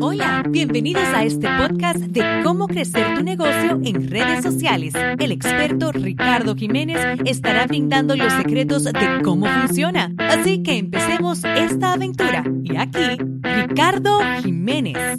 Hola, bienvenidos a este podcast de cómo crecer tu negocio en redes sociales. El experto Ricardo Jiménez estará brindando los secretos de cómo funciona. Así que empecemos esta aventura. Y aquí, Ricardo Jiménez.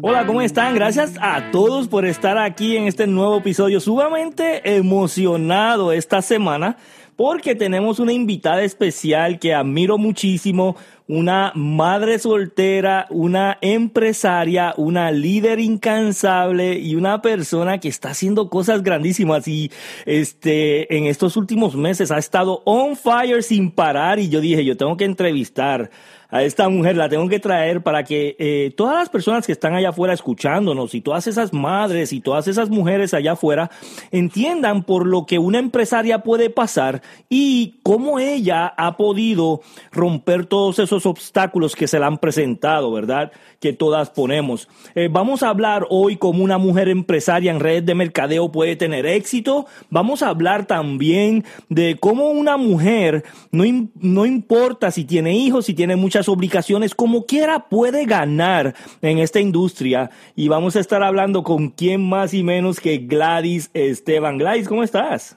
Hola, ¿cómo están? Gracias a todos por estar aquí en este nuevo episodio. Sumamente emocionado esta semana porque tenemos una invitada especial que admiro muchísimo, una madre soltera, una empresaria, una líder incansable y una persona que está haciendo cosas grandísimas. Y este en estos últimos meses ha estado on fire sin parar y yo dije, yo tengo que entrevistar a esta mujer, la tengo que traer para que eh, todas las personas que están allá afuera escuchándonos y todas esas madres y todas esas mujeres allá afuera entiendan por lo que una empresaria puede pasar y cómo ella ha podido romper todos esos obstáculos que se le han presentado, ¿verdad? Que todas ponemos. Eh, vamos a hablar hoy cómo una mujer empresaria en redes de mercadeo puede tener éxito. Vamos a hablar también de cómo una mujer, no, no importa si tiene hijos, si tiene muchas obligaciones, como quiera puede ganar en esta industria. Y vamos a estar hablando con quién más y menos que Gladys Esteban. Gladys, ¿cómo estás?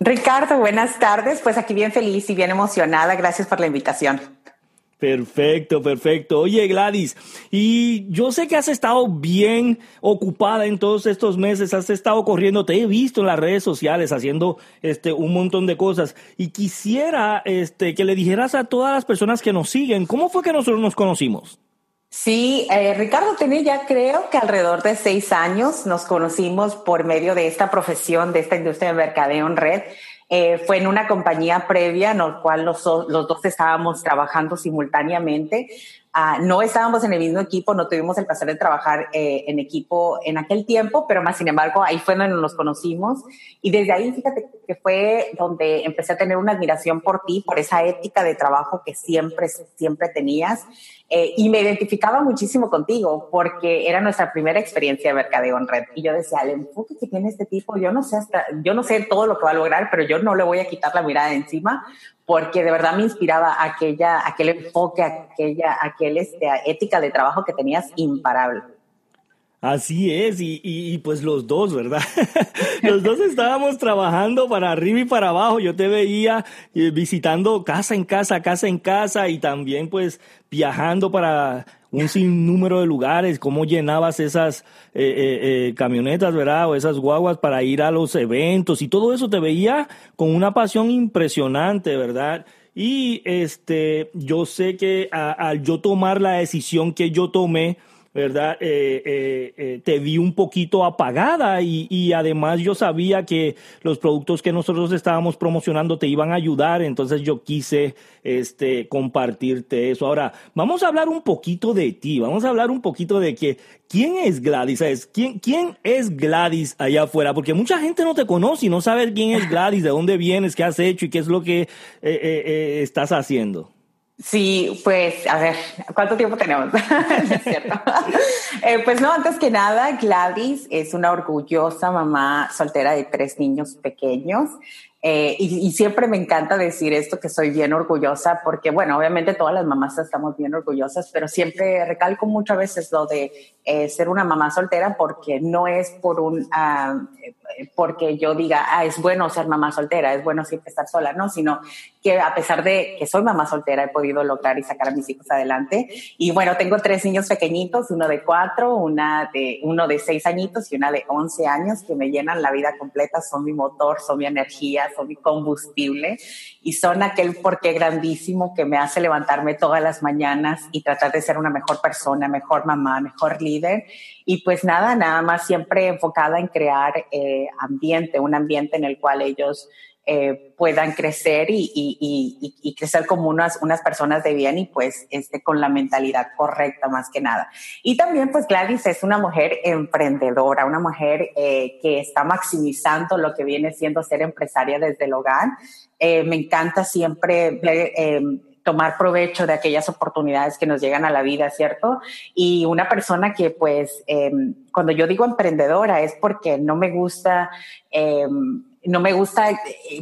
Ricardo, buenas tardes. Pues aquí bien feliz y bien emocionada. Gracias por la invitación. Perfecto, perfecto. Oye, Gladys, y yo sé que has estado bien ocupada en todos estos meses, has estado corriendo, te he visto en las redes sociales haciendo este un montón de cosas y quisiera este que le dijeras a todas las personas que nos siguen, ¿cómo fue que nosotros nos conocimos? Sí, eh, Ricardo tenía ya creo que alrededor de seis años nos conocimos por medio de esta profesión, de esta industria de mercadeo en red. Eh, fue en una compañía previa en la cual los, los dos estábamos trabajando simultáneamente. Ah, no estábamos en el mismo equipo, no tuvimos el placer de trabajar eh, en equipo en aquel tiempo, pero más sin embargo ahí fue donde nos conocimos y desde ahí fíjate que fue donde empecé a tener una admiración por ti, por esa ética de trabajo que siempre, siempre tenías eh, y me identificaba muchísimo contigo porque era nuestra primera experiencia de mercadeo en red. Y yo decía, el enfoque que tiene este tipo, yo no sé hasta, yo no sé todo lo que va a lograr, pero yo no le voy a quitar la mirada de encima porque de verdad me inspiraba aquella, aquel enfoque, aquella, aquel, este, ética de trabajo que tenías imparable. Así es, y, y, pues los dos, ¿verdad? los dos estábamos trabajando para arriba y para abajo. Yo te veía eh, visitando casa en casa, casa en casa y también pues viajando para un sinnúmero de lugares, cómo llenabas esas eh, eh, camionetas, ¿verdad? O esas guaguas para ir a los eventos y todo eso te veía con una pasión impresionante, ¿verdad? Y este, yo sé que al yo tomar la decisión que yo tomé, ¿verdad? Eh, eh, eh, te vi un poquito apagada y, y, además yo sabía que los productos que nosotros estábamos promocionando te iban a ayudar, entonces yo quise este, compartirte eso. Ahora, vamos a hablar un poquito de ti, vamos a hablar un poquito de que, ¿quién es Gladys? ¿Sabes? ¿Quién, ¿Quién es Gladys allá afuera? Porque mucha gente no te conoce y no sabe quién es Gladys, de dónde vienes, qué has hecho y qué es lo que estás haciendo. Sí, pues a ver, ¿cuánto tiempo tenemos? es cierto. Eh, pues no, antes que nada, Gladys es una orgullosa mamá soltera de tres niños pequeños. Eh, y, siempre me encanta decir esto, que soy bien orgullosa, porque bueno, obviamente todas las mamás estamos bien orgullosas, pero siempre recalco muchas veces lo de eh, ser una mamá soltera, porque no es por un, uh, porque yo diga, ah, es bueno ser mamá soltera, es bueno siempre estar sola, no, sino que a pesar de que soy mamá soltera, he podido lograr y sacar a mis hijos adelante. Y bueno, tengo tres niños pequeñitos, uno de cuatro, una de, uno de seis añitos y una de once años, que me llenan la vida completa, son mi motor, son mi energía, combustible y son aquel porqué grandísimo que me hace levantarme todas las mañanas y tratar de ser una mejor persona, mejor mamá, mejor líder. Y pues nada, nada más siempre enfocada en crear eh, ambiente, un ambiente en el cual ellos eh, puedan crecer y, crecer como unas, unas personas de bien y pues este, con la mentalidad correcta más que nada. Y también pues Gladys es una mujer emprendedora, una mujer eh, que está maximizando lo que viene siendo ser empresaria desde el hogar. Eh, me encanta siempre em, tomar provecho de aquellas oportunidades que nos llegan a la vida, ¿cierto? Y una persona que pues, em, cuando yo digo emprendedora es porque no me gusta... Eh, no me gusta eh,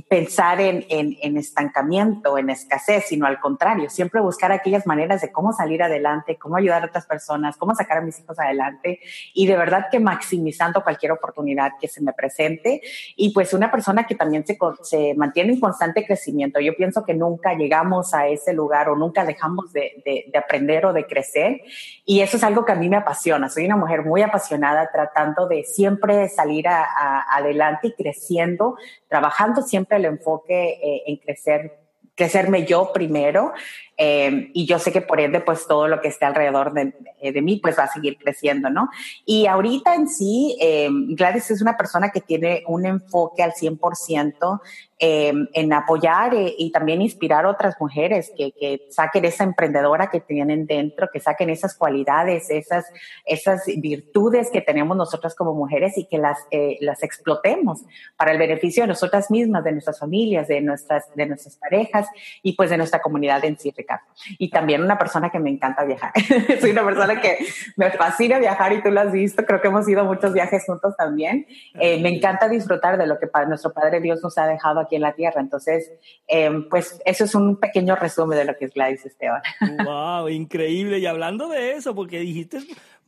pensar en, en, estancamiento, en escasez, sino al contrario, siempre buscar aquellas maneras de cómo salir adelante, cómo ayudar a otras personas, cómo sacar a mis hijos adelante y de verdad que maximizando cualquier oportunidad que se me presente y pues una persona que también se, se mantiene en constante crecimiento. Yo pienso que nunca llegamos a ese lugar o nunca dejamos de, de aprender o de crecer y eso es algo que a mí me apasiona. Soy una mujer muy apasionada tratando de siempre salir adelante y creciendo, trabajando siempre el enfoque eh, en crecer crecerme yo primero eh, y yo sé que por ende pues todo lo que esté alrededor de, de mí pues va a seguir creciendo, ¿no? Y ahorita en sí, eh, Gladys es una persona que tiene un enfoque al 100% eh, en apoyar eh, y también inspirar a otras mujeres que, que, saquen esa emprendedora que tienen dentro, que saquen esas cualidades, esas, esas virtudes que tenemos nosotras como mujeres y que las, eh, las explotemos para el beneficio de nosotras mismas, de nuestras familias, de nuestras, de nuestras parejas y pues de nuestra comunidad en sí, Ricardo. Y también una persona que me encanta viajar. Soy una persona que me fascina viajar y tú lo has visto, creo que hemos ido a muchos viajes juntos también. me encanta disfrutar de lo que nuestro Padre Dios nos ha dejado aquí en la tierra. Entonces, em, pues eso es un pequeño resumen de lo que es Gladys Esteban. ¡Wow! Increíble. Y hablando de eso, porque dijiste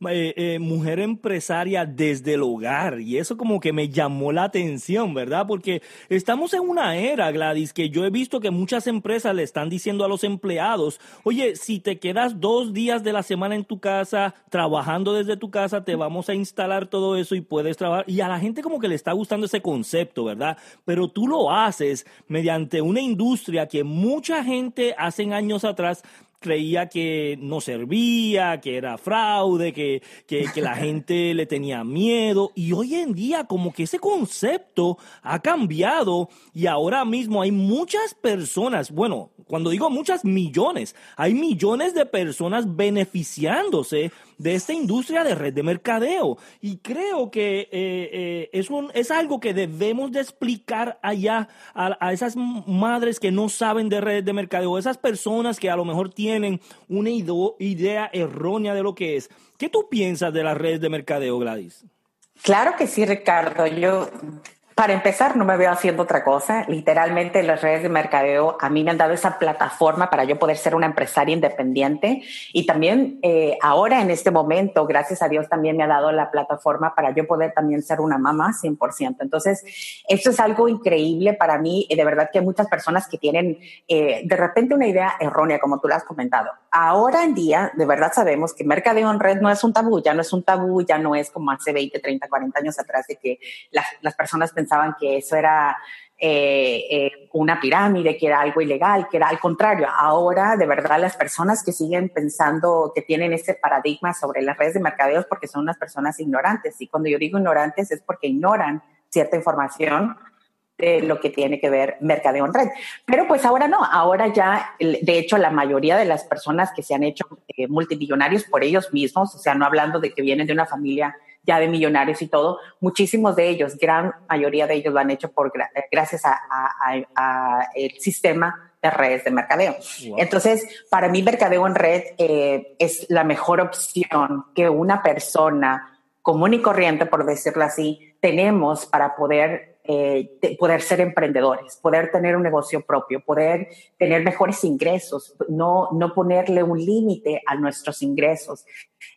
eh, eh, mujer empresaria desde el hogar y eso como que me llamó la atención, ¿verdad? Porque estamos en una era, Gladys, que yo he visto que muchas empresas le están diciendo a los empleados, oye, si te quedas dos días de la semana en tu casa, trabajando desde tu casa, te vamos a instalar todo eso y puedes trabajar. Y a la gente como que le está gustando ese concepto, ¿verdad? Pero tú lo haces mediante una industria que mucha gente hace años atrás creía que no servía, que era fraude, que, que, la gente le tenía miedo. Y hoy en día como que ese concepto ha cambiado y ahora mismo hay muchas personas, bueno, cuando digo muchas millones, hay millones de personas beneficiándose de esta industria de red de mercadeo. Y creo que eh, eh, es, un, es algo que debemos de explicar allá a, a, esas madres que no saben de red de mercadeo, esas personas que a lo mejor tienen una idea errónea de lo que es. ¿Qué tú piensas de las redes de mercadeo, Gladys? Claro que sí, Ricardo. Yo para empezar, no me veo haciendo otra cosa. Literalmente las redes de mercadeo a mí me han dado esa plataforma para yo poder ser una empresaria independiente y también eh, ahora en este momento, gracias a Dios, también me ha dado la plataforma para yo poder también ser una mamá 100%. Entonces, esto es algo increíble para mí de verdad que hay muchas personas que tienen eh, de repente una idea errónea, como tú lo has comentado. Ahora en día, de verdad sabemos que mercadeo en red no es un tabú, ya no es un tabú, ya no es como hace 20, 30, 40 años atrás de que las, las personas pensaban pensaban que eso era eh, eh, una pirámide, que era algo ilegal, que era al contrario. Ahora, de verdad, las personas que siguen pensando que tienen ese paradigma sobre las redes de mercadeos porque son unas personas ignorantes. Y cuando yo digo ignorantes es porque ignoran cierta información de lo que tiene que ver mercadeo en red. Pero pues ahora no, ahora ya, de hecho, la mayoría de las personas que se han hecho eh, multimillonarios por ellos mismos, o sea, no hablando de que vienen de una familia ya de millonarios y todo, muchísimos de ellos, gran mayoría de ellos lo han hecho por gracias a, el sistema de redes de mercadeo. Entonces, para mí mercadeo en red eh, es la mejor opción que una persona común y corriente, por decirlo así, tenemos para poder eh, poder ser emprendedores, poder tener un negocio propio, poder tener mejores ingresos, no, no ponerle un límite a nuestros ingresos.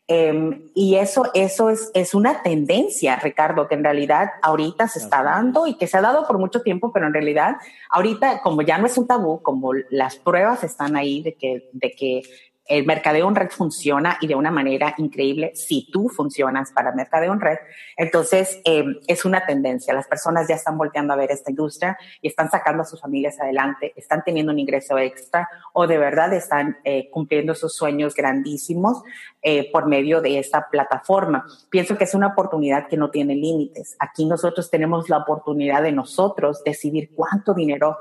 Em, y eso, eso es, es una tendencia, Ricardo, que en realidad ahorita se está dando y que se ha dado por mucho tiempo, pero en realidad ahorita, como ya no es un tabú, como las pruebas están ahí de que, de que el mercadeo en red funciona y de una manera increíble si tú funcionas para mercadeo en red. Entonces, eh, es una tendencia. Las personas ya están volteando a ver esta industria y están sacando a sus familias adelante, están teniendo un ingreso extra o de verdad están eh, cumpliendo sus sueños grandísimos eh, por medio de esta plataforma. Pienso que es una oportunidad que no tiene límites. Aquí nosotros tenemos la oportunidad de nosotros decidir cuánto dinero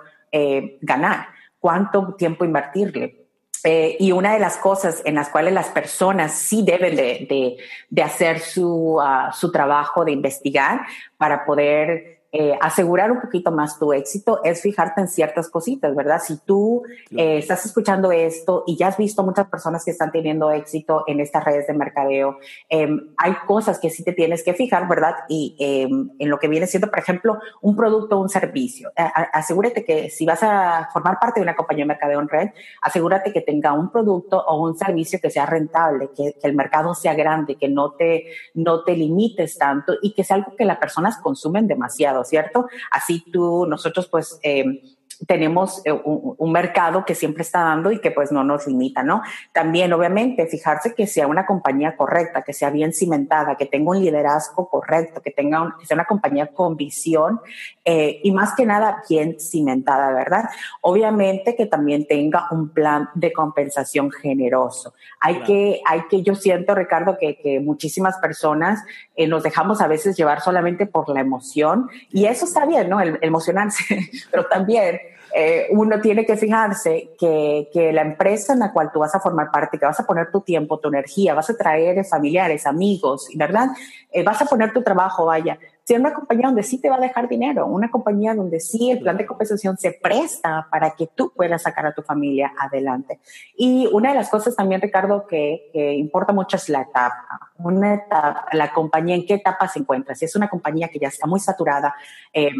ganar, cuánto tiempo invertirle eh, y una de las cosas en las cuales las personas sí deben de, de, de hacer su, uh, su trabajo de investigar para poder eh, asegurar un poquito más tu éxito es fijarte en ciertas cositas, ¿verdad? Si tú eh, estás escuchando esto y ya has visto muchas personas que están teniendo éxito en estas redes de mercadeo, em, hay cosas que sí te tienes que fijar, ¿verdad? Y em, en lo que viene siendo, por ejemplo, un producto o un servicio. asegúrate que si vas a formar parte de una compañía de mercadeo en red, asegúrate que tenga un producto o un servicio que sea rentable, que, que el mercado sea grande, que no te, no te limites tanto y que sea algo que las personas consumen demasiado, ¿cierto? Así tú, nosotros pues... Eh, tenemos eh, un, mercado que siempre está dando y que pues no nos limita, ¿no? También, obviamente, fijarse que sea una compañía correcta, que sea bien cimentada, que tenga un liderazgo correcto, que tenga sea una compañía con visión eh, y más que nada bien cimentada, ¿verdad? Obviamente que también tenga un plan de compensación generoso. Hay que, hay que, yo siento, Ricardo, que, que muchísimas personas eh, nos dejamos a veces llevar solamente por la emoción y eso está bien, ¿no? El, emocionarse, pero también eh, uno tiene que fijarse que, que, la empresa en la cual tú vas a formar parte, que vas a poner tu tiempo, tu energía, vas a traer familiares, amigos, ¿verdad? Eh, vas a poner tu trabajo, vaya. Si es una compañía donde sí te va a dejar dinero, una compañía donde sí el plan de compensación se presta para que tú puedas sacar a tu familia adelante. Y una de las cosas también, Ricardo, que, que importa mucho es la etapa. Una etapa, la compañía, ¿en qué etapa se encuentra? Si es una compañía que ya está muy saturada, eh,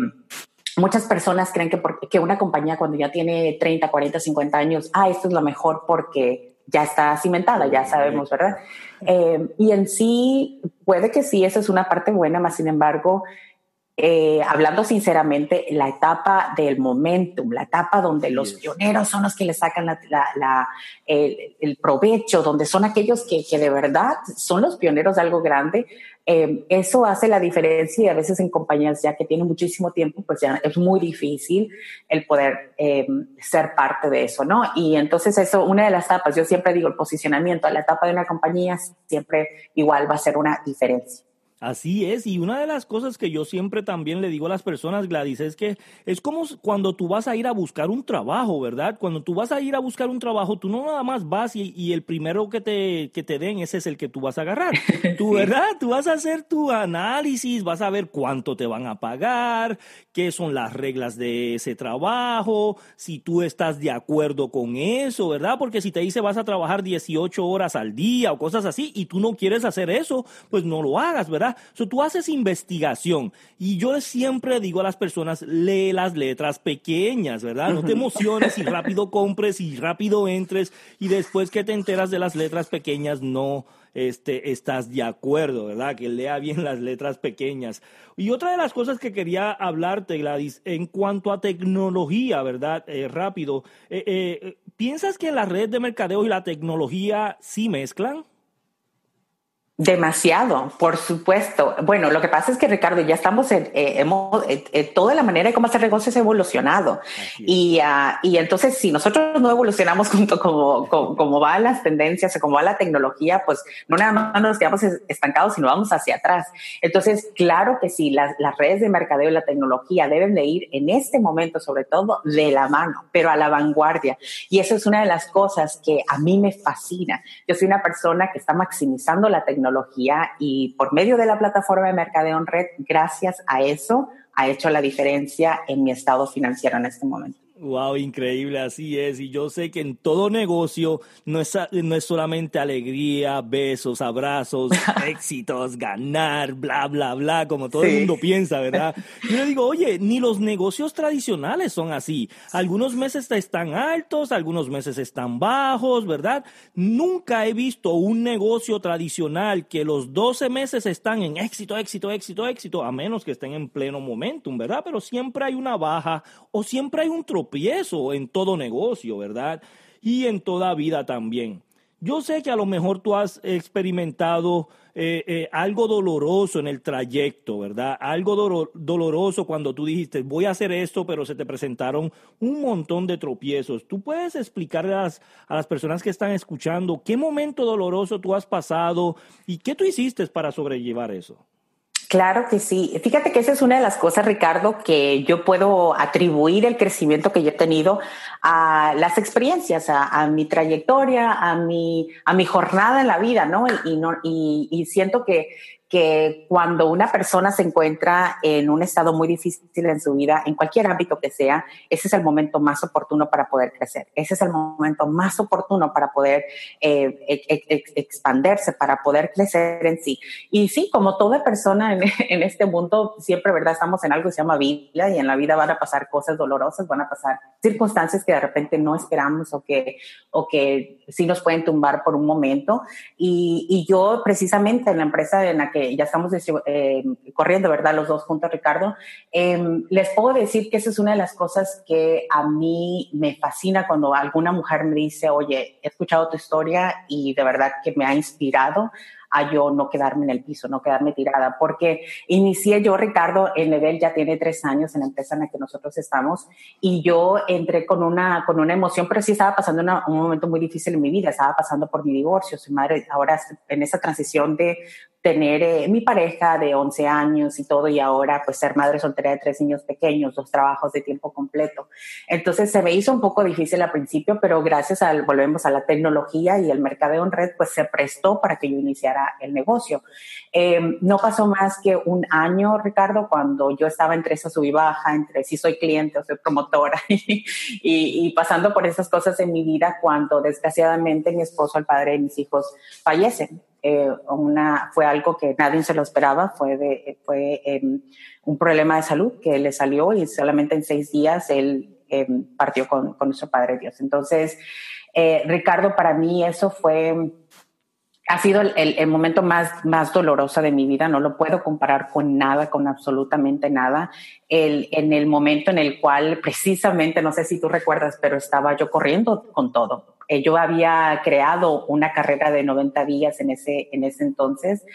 muchas personas creen que, porque, que una compañía cuando ya tiene 30, 40, 50 años, ah, esto es lo mejor porque ya está cimentada, ya sabemos, ¿verdad? Eh, y en sí, puede que sí, esa es una parte buena, más sin embargo, eh, hablando sinceramente, la etapa del momentum, la etapa donde los pioneros son los que le sacan la, el, provecho, donde son aquellos que, que, de verdad son los pioneros de algo grande, eh, eso hace la diferencia y a veces en compañías ya que tienen muchísimo tiempo, pues ya es muy difícil el poder eh, ser parte de eso, ¿no? Y entonces eso, una de las etapas, yo siempre digo, el posicionamiento a la etapa de una compañía siempre igual va a ser una diferencia. Así es, y una de las cosas que yo siempre también le digo a las personas, Gladys, es que es como cuando tú vas a ir a buscar un trabajo, ¿verdad? Cuando tú vas a ir a buscar un trabajo, tú no nada más vas y, el primero que te, que te den, ese es el que tú vas a agarrar. Tú, ¿verdad? Tú vas a hacer tu análisis, vas a ver cuánto te van a pagar, qué son las reglas de ese trabajo, si tú estás de acuerdo con eso, ¿verdad? Porque si te dice vas a trabajar 18 horas al día o cosas así y tú no quieres hacer eso, pues no lo hagas, ¿verdad? Tú haces investigación y yo siempre digo a las personas, lee las letras pequeñas, ¿verdad? No te emociones y rápido compres y rápido entres y después que te enteras de las letras pequeñas no este, estás de acuerdo, ¿verdad? Que lea bien las letras pequeñas. Y otra de las cosas que quería hablarte, Gladys, en cuanto a tecnología, ¿verdad? Eh, rápido, eh, eh, ¿piensas que la red de mercadeo y la tecnología sí mezclan? Demasiado, por supuesto. Bueno, lo que pasa es que Ricardo, ya estamos en, eh, hemos, eh, eh, toda la manera de cómo hacer negocios ha evolucionado. Y, uh, y entonces, si nosotros no evolucionamos junto como, como, como va las tendencias o como va la tecnología, pues no nada más nos quedamos estancados, sino vamos hacia atrás. Entonces, claro que sí, las, las redes de mercadeo y la tecnología deben de ir en este momento, sobre todo, de la mano, pero a la vanguardia. Y eso es una de las cosas que a mí me fascina. Yo soy una persona que está maximizando la tecnología y por medio de la plataforma de Mercadeo en Red, gracias a eso, ha hecho la diferencia en mi estado financiero en este momento. Wow, increíble, así es. Y yo sé que en todo negocio no es, no es solamente alegría, besos, abrazos, éxitos, ganar, bla, bla, bla, como todo el mundo piensa, ¿verdad? Yo le digo, oye, ni los negocios tradicionales son así. Algunos meses están altos, algunos meses están bajos, ¿verdad? Nunca he visto un negocio tradicional que los 12 meses están en éxito, éxito, éxito, éxito, a menos que estén en pleno momentum, ¿verdad? Pero siempre hay una baja o siempre hay un tropiezo eso en todo negocio, ¿verdad? Y en toda vida también. Yo sé que a lo mejor tú has experimentado eh, eh, algo doloroso en el trayecto, ¿verdad? Algo doloroso cuando tú dijiste, voy a hacer esto, pero se te presentaron un montón de tropiezos. ¿Tú puedes explicarle a las personas que están escuchando qué momento doloroso tú has pasado y qué tú hiciste para sobrellevar eso? Claro que sí. Fíjate que esa es una de las cosas, Ricardo, que yo puedo atribuir el crecimiento que yo he tenido a las experiencias, a, mi trayectoria, a mi, a mi jornada en la vida, ¿no? Y, no, y, y siento que, que cuando una persona se encuentra en un estado muy difícil en su vida, en cualquier ámbito que sea, ese es el momento más oportuno para poder crecer. Ese es el momento más oportuno para poder eh, expandirse, para poder crecer en sí. Y sí, como toda persona en, en, este mundo, siempre, ¿verdad? Estamos en algo que se llama vida y en la vida van a pasar cosas dolorosas, van a pasar circunstancias que de repente no esperamos o que, o que sí nos pueden tumbar por un momento. Y, y yo precisamente en la empresa en la que ya estamos eh, corriendo, ¿verdad? Los dos juntos, Ricardo, em, les puedo decir que esa es una de las cosas que a mí me fascina cuando alguna mujer me dice, oye, he escuchado tu historia y de verdad que me ha inspirado a yo no quedarme en el piso, no quedarme tirada, porque inicié yo, Ricardo, en Level ya tiene tres años en la empresa en la que nosotros estamos y yo entré con una, con una emoción, pero sí estaba pasando un momento muy difícil en mi vida, estaba pasando por mi divorcio, soy madre, ahora en esa transición de tener eh, mi pareja de 11 años y todo, y ahora pues ser madre soltera de tres niños pequeños, dos trabajos de tiempo completo. Entonces se me hizo un poco difícil al principio, pero gracias al, volvemos a la tecnología y el mercadeo en red, pues se prestó para que yo iniciara el negocio. Em, no pasó más que un año, Ricardo, cuando yo estaba entre esa sub y baja, entre si soy cliente o soy promotora, y, y pasando por esas cosas en mi vida, cuando desgraciadamente mi esposo, el padre de mis hijos, fallecen. Eh, una, fue algo que nadie se lo esperaba, fue, de, fue em, un problema de salud que le salió y solamente en seis días él em, partió con, con, nuestro Padre Dios. Entonces, eh, Ricardo, para mí eso fue, ha sido el, el, momento más, más doloroso de mi vida, no lo puedo comparar con nada, con absolutamente nada. El, en el momento en el cual precisamente, no sé si tú recuerdas, pero estaba yo corriendo con todo eh, yo había creado una carrera de 90 días en ese, en ese entonces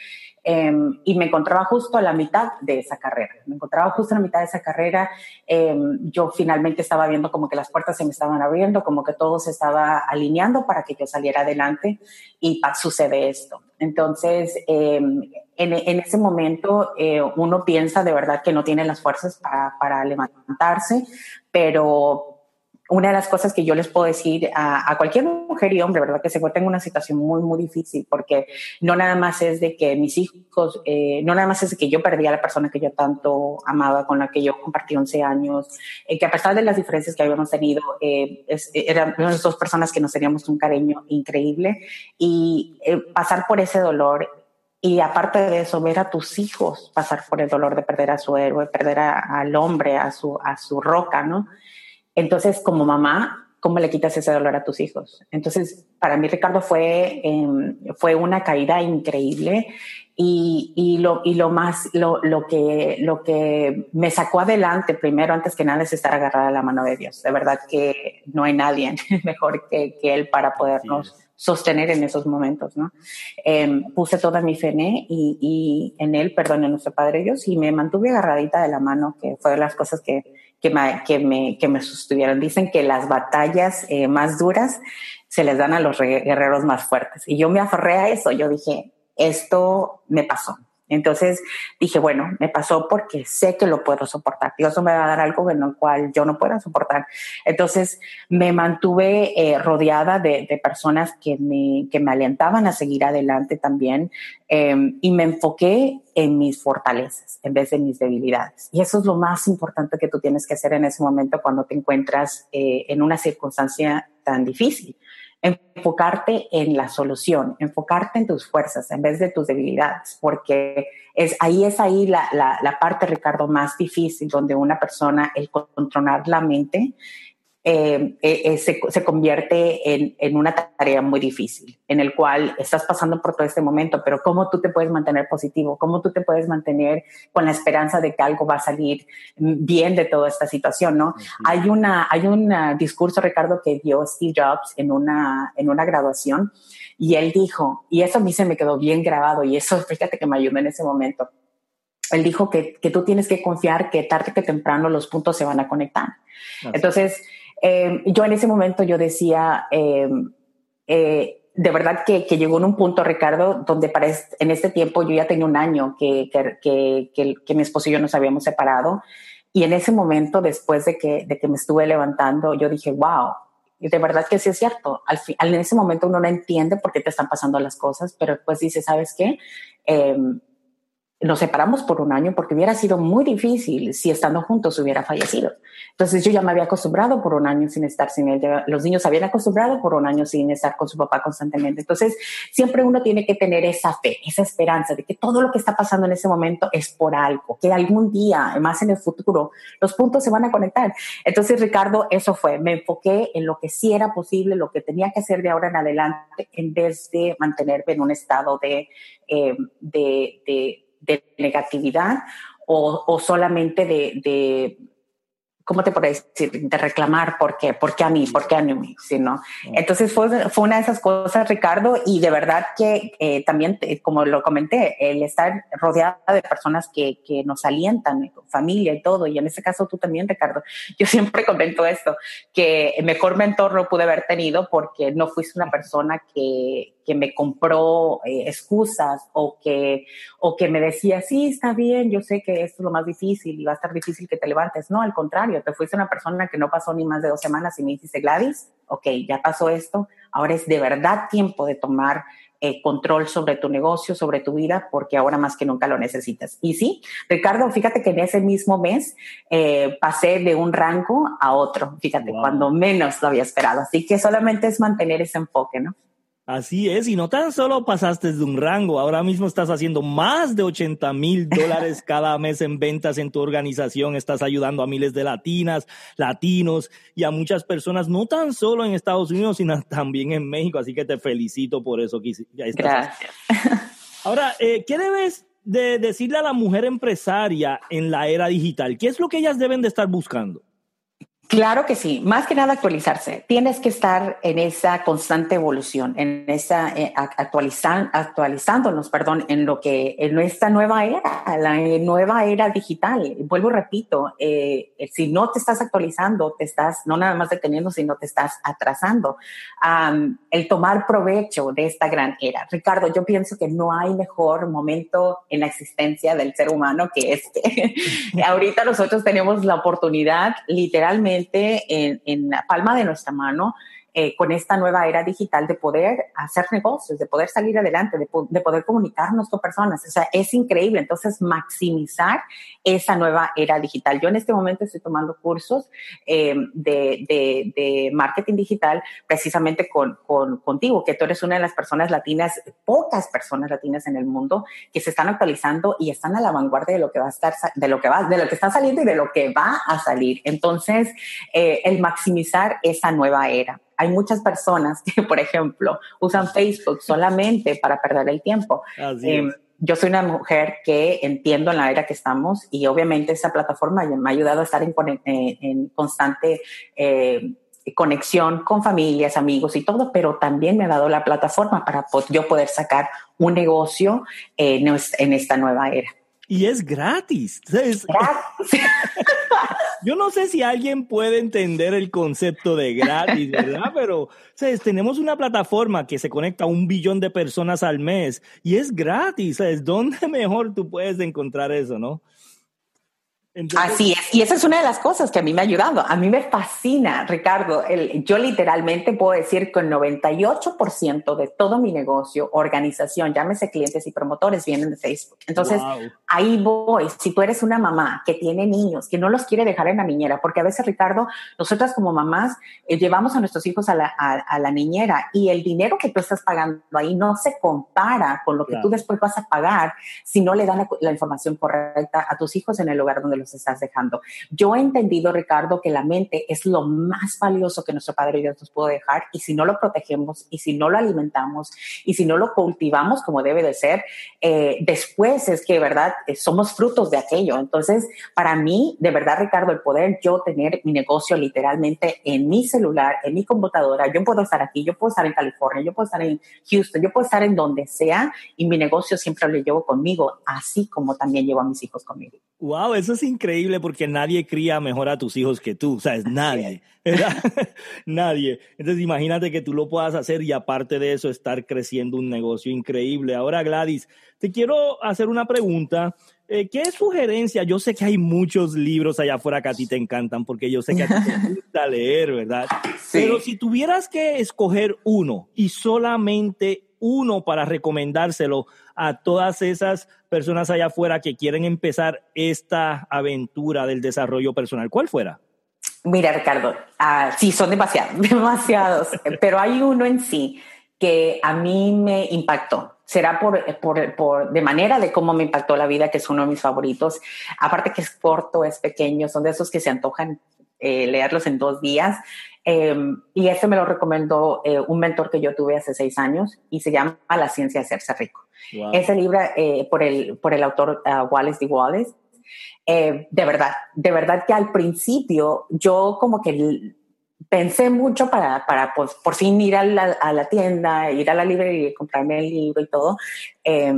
em, y me encontraba justo a la mitad de esa carrera. Me encontraba justo a la mitad de esa carrera. Em, yo finalmente estaba viendo como que las puertas se me estaban abriendo, como que todo se estaba alineando para que yo saliera adelante y sucede esto. Entonces, em, en, en, ese momento eh, uno piensa de verdad que no tiene las fuerzas para, para levantarse, pero una de las cosas que yo les puedo decir a, a, cualquier mujer y hombre, ¿verdad? Que se encuentra en una situación muy, muy difícil, porque no nada más es de que mis hijos, eh, no nada más es de que yo perdí a la persona que yo tanto amaba, con la que yo compartí 11 años, eh, que a pesar de las diferencias que habíamos tenido, eh, es, eran dos personas que nos teníamos un cariño increíble y eh, pasar por ese dolor y aparte de eso, ver a tus hijos pasar por el dolor de perder a su héroe, perder a, al hombre, a su, a su roca, ¿no? Entonces, como mamá, ¿cómo le quitas ese dolor a tus hijos? Entonces, para mí, Ricardo, fue, eh, fue una caída increíble y, y, lo, y lo más, lo, lo, que, lo que me sacó adelante, primero, antes que nada, es estar agarrada a la mano de Dios. De verdad que no hay nadie mejor que, que Él para podernos sostener en esos momentos, ¿no? Eh, puse toda mi fe en él y, y en Él, perdón, en nuestro Padre Dios, y me mantuve agarradita de la mano, que fue de las cosas que que me, que me, que me. Dicen que las batallas eh, más duras se les dan a los guerreros más fuertes. Y yo me aferré a eso. Yo dije, esto me pasó. Entonces dije, bueno, me pasó porque sé que lo puedo soportar. Dios no me va a dar algo en lo cual yo no pueda soportar. Entonces me mantuve eh, rodeada de, personas que me, que me alentaban a seguir adelante también eh, y me enfoqué en mis fortalezas en vez de mis debilidades. Y eso es lo más importante que tú tienes que hacer en ese momento cuando te encuentras eh, en una circunstancia tan difícil enfocarte en la solución, enfocarte en tus fuerzas en vez de tus debilidades, porque es ahí es ahí la, la, la parte, Ricardo, más difícil donde una persona, el controlar la mente, eh, eh, eh, se, se, convierte en, en, una tarea muy difícil, en el cual estás pasando por todo este momento, pero cómo tú te puedes mantener positivo, cómo tú te puedes mantener con la esperanza de que algo va a salir bien de toda esta situación, ¿no? Uh -huh. Hay una, hay un discurso, Ricardo, que dio Steve Jobs en una, en una graduación y él dijo, y eso a mí se me quedó bien grabado y eso, fíjate que me ayudó en ese momento. Él dijo que, que tú tienes que confiar que tarde que temprano los puntos se van a conectar. Así. Entonces, eh, yo en ese momento yo decía, eh, eh, de verdad que, llegó en un punto, Ricardo, donde para en este tiempo yo ya tenía un año que, que, que, mi esposo y yo nos habíamos separado. Y en ese momento, después de que, de que me estuve levantando, yo dije, wow, de verdad que sí es cierto. Al, fin, en ese momento uno no entiende por qué te están pasando las cosas, pero después dice, ¿sabes qué? Nos separamos por un año porque hubiera sido muy difícil si estando juntos hubiera fallecido. Entonces yo ya me había acostumbrado por un año sin estar sin él. Los niños se habían acostumbrado por un año sin estar con su papá constantemente. Entonces siempre uno tiene que tener esa fe, esa esperanza de que todo lo que está pasando en ese momento es por algo, que algún día, más en el futuro, los puntos se van a conectar. Entonces Ricardo, eso fue. Me enfoqué en lo que sí era posible, lo que tenía que hacer de ahora en adelante, en vez de mantenerme en un estado de, eh, de, de de negatividad o, o solamente de, de, ¿cómo te puedo decir? De reclamar por qué, por qué a mí, por qué a mí, ¿no? Entonces fue, fue una de esas cosas, Ricardo, y de verdad que eh, también, como lo comenté, el estar rodeada de personas que, que nos alientan, familia y todo, y en ese caso tú también, Ricardo, yo siempre comento esto, que el mejor mentor no pude haber tenido porque no fuiste una persona que, que me compró eh, excusas o que, o que me decía, sí, está bien, yo sé que esto es lo más difícil y va a estar difícil que te levantes. No, al contrario, te fuiste una persona que no pasó ni más de dos semanas y me dijiste, Gladys, ok, ya pasó esto, ahora es de verdad tiempo de tomar eh, control sobre tu negocio, sobre tu vida, porque ahora más que nunca lo necesitas. Y sí, Ricardo, fíjate que en ese mismo mes eh, pasé de un rango a otro, fíjate, cuando menos lo había esperado. Así que solamente es mantener ese enfoque, ¿no? Así es, y no tan solo pasaste de un rango, ahora mismo estás haciendo más de 80 mil dólares cada mes en ventas en tu organización, estás ayudando a miles de latinas, latinos y a muchas personas, no tan solo en Estados Unidos, sino también en México, así que te felicito por eso. Que Gracias. Ahora, eh, ¿qué debes de decirle a la mujer empresaria en la era digital? ¿Qué es lo que ellas deben de estar buscando? Claro que sí, más que nada actualizarse. Tienes que estar en esa constante evolución, en esa eh, actualizándonos, perdón, en lo que en nuestra nueva era, la nueva era digital. Vuelvo repito, eh, si no te estás actualizando, te estás no nada más deteniendo, sino te estás atrasando. el tomar provecho de esta gran era. Ricardo, yo pienso que no hay mejor momento en la existencia del ser humano que este. Ahorita nosotros tenemos la oportunidad, literalmente en, la palma de nuestra mano eh, con esta nueva era digital de poder hacer negocios, de poder salir adelante, de, poder comunicarnos con personas. O sea, es increíble. Entonces, maximizar esa nueva era digital. Yo en este momento estoy tomando cursos eh, de, marketing digital precisamente con, contigo, que tú eres una de las personas latinas, pocas personas latinas en el mundo que se están actualizando y están a la vanguardia de lo que va a estar, de lo que va, de lo que está saliendo y de lo que va a salir. Entonces, eh, el maximizar esa nueva era hay muchas personas que, por ejemplo, usan Facebook solamente para perder el tiempo. Eh, yo soy una mujer que entiendo en la era que estamos y obviamente esa plataforma me ha ayudado a estar en, eh, constante eh, conexión con familias, amigos y todo, pero también me ha dado la plataforma para yo poder sacar un negocio en esta nueva era. Y es gratis. Yo no sé si alguien puede entender el concepto de gratis, ¿verdad? Pero ¿sabes? tenemos una plataforma que se conecta a un billón de personas al mes y es gratis. ¿sabes? ¿Dónde mejor tú puedes encontrar eso, no? Así es, y esa es una de las cosas que a mí me ha ayudado. A mí me fascina, Ricardo. El, yo literalmente puedo decir que el 98% de todo mi negocio, organización, llámese clientes y promotores, vienen de Facebook. Entonces, ahí voy. Si tú eres una mamá que tiene niños, que no los quiere dejar en la niñera, porque a veces, Ricardo, nosotras como mamás eh, llevamos a nuestros hijos a la, a, la, niñera y el dinero que tú estás pagando ahí no se compara con lo que tú después vas a pagar si no le dan la, la información correcta a tus hijos en el lugar donde los estás dejando. Yo he entendido, Ricardo, que la mente es lo más valioso que nuestro Padre Dios nos pudo dejar y si no lo protegemos y si no lo alimentamos y si no lo cultivamos como debe de ser, eh, después es que, ¿verdad? Eh, somos frutos de aquello. Entonces, para mí, de verdad, Ricardo, el poder yo tener mi negocio literalmente en mi celular, en mi computadora, yo puedo estar aquí, yo puedo estar en California, yo puedo estar en Houston, yo puedo estar en donde sea y mi negocio siempre lo llevo conmigo, así como también llevo a mis hijos conmigo. Wow, eso es increíble porque nadie cría mejor a tus hijos que tú, ¿sabes? Nadie, nadie. Entonces imagínate que tú lo puedas hacer y aparte de eso estar creciendo un negocio increíble. Ahora Gladys, te quiero hacer una pregunta. Eh, ¿Qué sugerencia? Yo sé que hay muchos libros allá afuera que a ti te encantan porque yo sé que a ti te gusta leer, ¿verdad? Pero si tuvieras que escoger uno y solamente uno para recomendárselo a todas esas personas allá afuera que quieren empezar esta aventura del desarrollo personal? ¿Cuál fuera? Mira, Ricardo, uh, sí, son demasiados, demasiados, pero hay uno en sí que a mí me impactó. Será por, por, por, de manera de cómo me impactó la vida, que es uno de mis favoritos. Aparte que es corto, es pequeño, son de esos que se antojan eh, leerlos en dos días. Eh, y ese me lo recomendó eh, un mentor que yo tuve hace seis años y se llama La ciencia de hacerse rico. Ese libro eh, por, el, por el autor uh, Wallace D. Wallace. de verdad, de verdad que al principio yo como que pensé mucho para, para pues, por fin ir a la, a la, tienda, ir a la librería y comprarme el libro y todo, eh,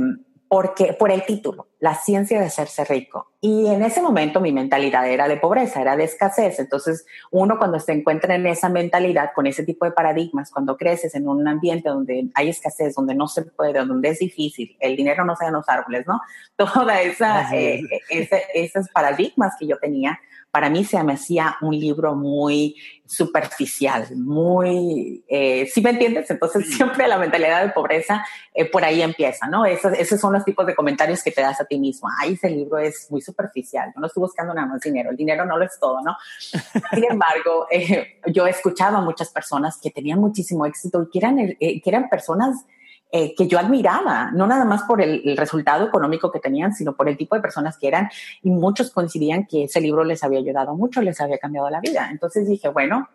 porque, por el título, La ciencia de hacerse rico. Y en ese momento mi mentalidad era de pobreza, era de escasez. Entonces, uno cuando se encuentra en esa mentalidad, con ese tipo de paradigmas, cuando creces en un ambiente donde hay escasez, donde no se puede, donde es difícil, el dinero no se en los árboles, ¿no? Toda esa, eh, ese, esos paradigmas que yo tenía, para mí se me hacía un libro muy superficial, muy, eh, ¿sí me entiendes? Entonces siempre la mentalidad de pobreza eh, por ahí empieza, ¿no? Esos, esos son los tipos de comentarios que te das a ti mismo. Ay, ese libro es muy superficial, yo no estoy buscando nada más dinero, el dinero no lo es todo, ¿no? Sin embargo, eh, yo he escuchado a muchas personas que tenían muchísimo éxito y que eran, eh, que eran personas eh, que yo admiraba, no nada más por el, el, resultado económico que tenían, sino por el tipo de personas que eran, y muchos coincidían que ese libro les había ayudado mucho, les había cambiado la vida. Entonces dije, bueno,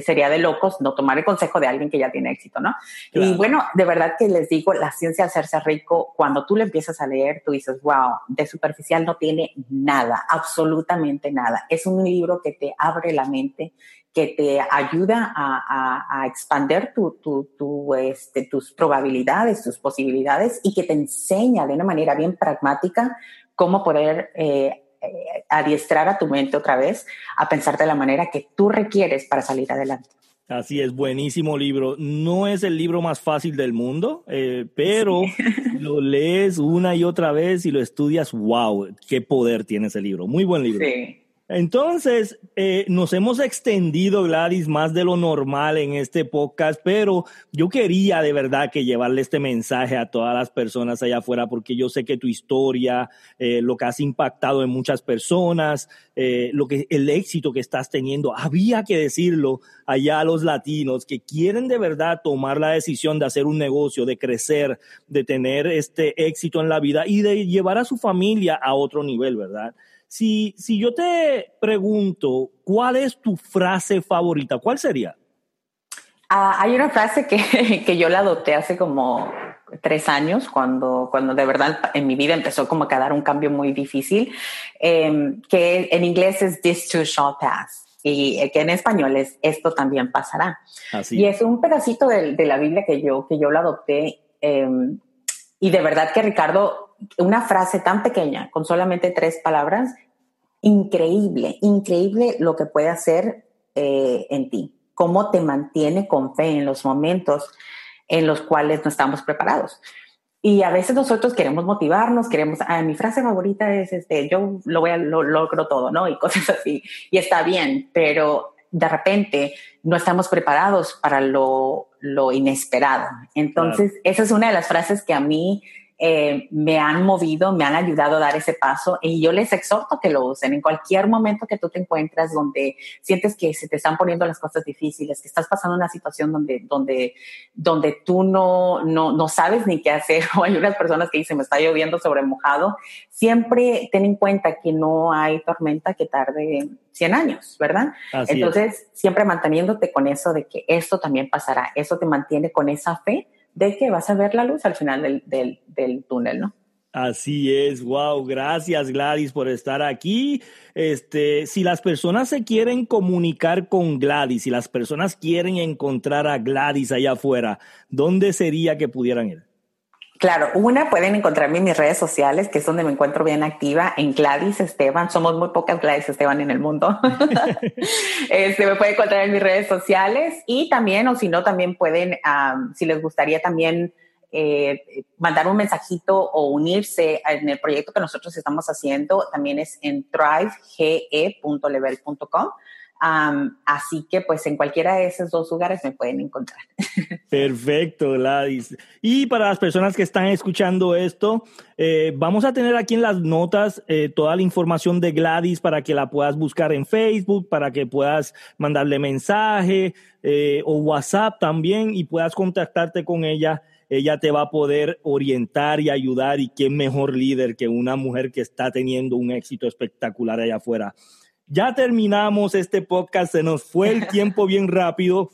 sería de locos no tomar el consejo de alguien que ya tiene éxito, ¿no? Claro. Y bueno, de verdad que les digo, la ciencia de hacerse rico, cuando tú le empiezas a leer, tú dices, wow, de superficial no tiene nada, absolutamente nada. Es un libro que te abre la mente, que te ayuda a, a, a expander tu, tu, tu, este, tus probabilidades, tus posibilidades y que te enseña de una manera bien pragmática cómo poder eh, eh, adiestrar a tu mente otra vez a pensar de la manera que tú requieres para salir adelante. Así es, buenísimo libro. No es el libro más fácil del mundo, eh, pero sí. lo lees una y otra vez y lo estudias. ¡Wow! ¡Qué poder tiene ese libro! Muy buen libro. Sí. Entonces, eh, nos hemos extendido, Gladys, más de lo normal en este podcast, pero yo quería de verdad que llevarle este mensaje a todas las personas allá afuera, porque yo sé que tu historia, eh, lo que has impactado en muchas personas, eh, lo que, el éxito que estás teniendo, había que decirlo allá a los latinos que quieren de verdad tomar la decisión de hacer un negocio, de crecer, de tener este éxito en la vida y de llevar a su familia a otro nivel, ¿verdad? Si, si yo te pregunto, ¿cuál es tu frase favorita? ¿Cuál sería? Uh, hay una frase que, que, yo la adopté hace como tres años, cuando, cuando de verdad en mi vida empezó como a quedar un cambio muy difícil, eh, que en inglés es This too shall pass. Y que en español es Esto también pasará. Así. Y es un pedacito de, de, la Biblia que yo, que yo la adopté. Eh, y de verdad que Ricardo, una frase tan pequeña, con solamente tres palabras, increíble, increíble lo que puede hacer eh, en ti, cómo te mantiene con fe en los momentos en los cuales no estamos preparados. Y a veces nosotros queremos motivarnos, queremos, ah, mi frase favorita es, este, yo lo voy a, lo logro todo, ¿no? Y cosas así. Y está bien, pero de repente no estamos preparados para lo, lo inesperado. Entonces, claro. esa es una de las frases que a mí eh, me han movido, me han ayudado a dar ese paso y yo les exhorto que lo usen en cualquier momento que tú te encuentras donde sientes que se te están poniendo las cosas difíciles, que estás pasando una situación donde, donde, donde tú no, no, no sabes ni qué hacer o hay unas personas que dicen me está lloviendo sobre mojado, siempre ten en cuenta que no hay tormenta que tarde 100 años, ¿verdad? Así Entonces, es. siempre manteniéndote con eso de que esto también pasará, eso te mantiene con esa fe de que vas a ver la luz al final del, del, túnel, ¿no? Así es, wow, gracias Gladys por estar aquí. Este, si las personas se quieren comunicar con Gladys, si las personas quieren encontrar a Gladys allá afuera, ¿dónde sería que pudieran ir? Claro, una pueden encontrarme en mis redes sociales, que es donde me encuentro bien activa, en Gladys Esteban. Somos muy pocas Gladys Esteban en el mundo. este, me pueden encontrar en mis redes sociales y también, o si no, también pueden, um, si les gustaría también eh, mandar un mensajito o unirse en el proyecto que nosotros estamos haciendo, también es en thrivege.level.com. así que pues en cualquiera de esos dos lugares me pueden encontrar. Perfecto, Gladys. Y para las personas que están escuchando esto, eh, vamos a tener aquí en las notas eh, toda la información de Gladys para que la puedas buscar en Facebook, para que puedas mandarle mensaje eh, o WhatsApp también y puedas contactarte con ella ella te va a poder orientar y ayudar y qué mejor líder que una mujer que está teniendo un éxito espectacular allá afuera. Ya terminamos este podcast, se nos fue el tiempo bien rápido.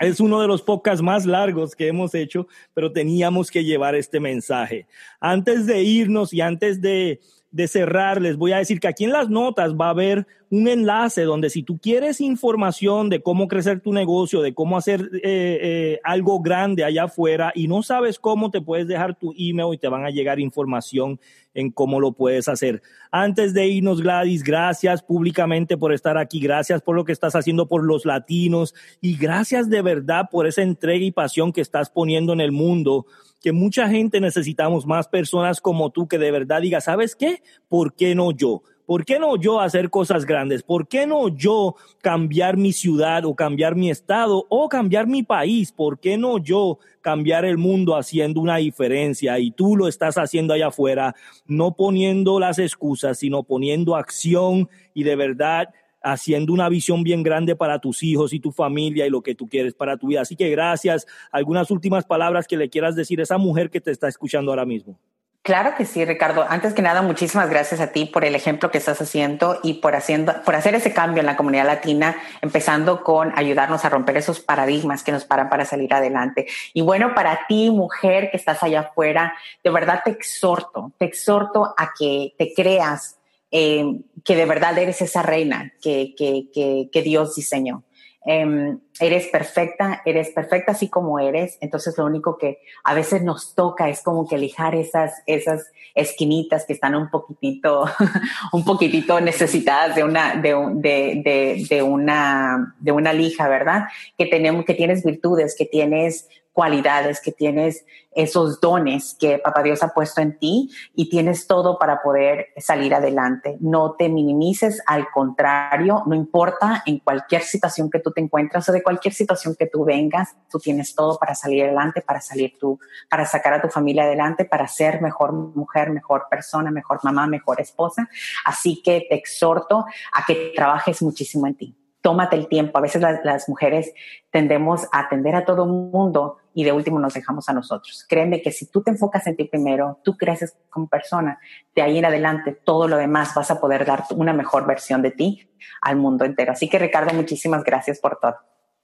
Es uno de los podcasts más largos que hemos hecho, pero teníamos que llevar este mensaje. Antes de irnos y antes de, de cerrar, les voy a decir que aquí en las notas va a haber un enlace donde si tú quieres información de cómo crecer tu negocio, de cómo hacer eh, eh, algo grande allá afuera y no sabes cómo, te puedes dejar tu email y te van a llegar información en cómo lo puedes hacer. Antes de irnos, Gladys, gracias públicamente por estar aquí, gracias por lo que estás haciendo por los latinos y gracias de verdad por esa entrega y pasión que estás poniendo en el mundo que mucha gente necesitamos más personas como tú que de verdad diga, ¿sabes qué? ¿Por qué no yo? ¿Por qué no yo hacer cosas grandes? ¿Por qué no yo cambiar mi ciudad o cambiar mi estado o cambiar mi país? ¿Por qué no yo cambiar el mundo haciendo una diferencia? Y tú lo estás haciendo allá afuera, no poniendo las excusas, sino poniendo acción y de verdad haciendo una visión bien grande para tus hijos y tu familia y lo que tú quieres para tu vida. Así que gracias. Algunas últimas palabras que le quieras decir a esa mujer que te está escuchando ahora mismo. Claro que sí, Ricardo. Antes que nada, muchísimas gracias a ti por el ejemplo que estás haciendo y por haciendo, por hacer ese cambio en la comunidad latina, empezando con ayudarnos a romper esos paradigmas que nos paran para salir adelante. Y bueno, para ti, mujer que estás allá afuera, de verdad te exhorto, te exhorto a que te creas eh, que de verdad eres esa reina que, que, que, que Dios diseñó. Em, eres perfecta, eres perfecta así como eres, entonces lo único que a veces nos toca es como que lijar esas, esas esquinitas que están un poquitito, un poquitito necesitadas de una, de, de, de, de, una, de una lija, ¿verdad? Que tenemos, que tienes virtudes, que tienes cualidades, que tienes esos dones que Papá Dios ha puesto en ti y tienes todo para poder salir adelante. No te minimices, al contrario, no importa en cualquier situación que tú te encuentras o de cualquier situación que tú vengas, tú tienes todo para salir adelante, para salir tú, para sacar a tu familia adelante, para ser mejor mujer, mejor persona, mejor mamá, mejor esposa. Así que te exhorto a que trabajes muchísimo en ti tómate el tiempo. A veces las, mujeres tendemos a atender a todo el mundo y de último nos dejamos a nosotros. Créeme que si tú te enfocas en ti primero, tú creces como persona, de ahí en adelante todo lo demás vas a poder dar una mejor versión de ti al mundo entero. Así que Ricardo, muchísimas gracias por todo.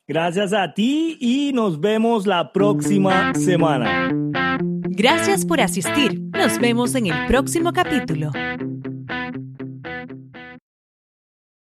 Gracias a ti y nos vemos la próxima semana. Gracias por asistir. Nos vemos en el próximo capítulo.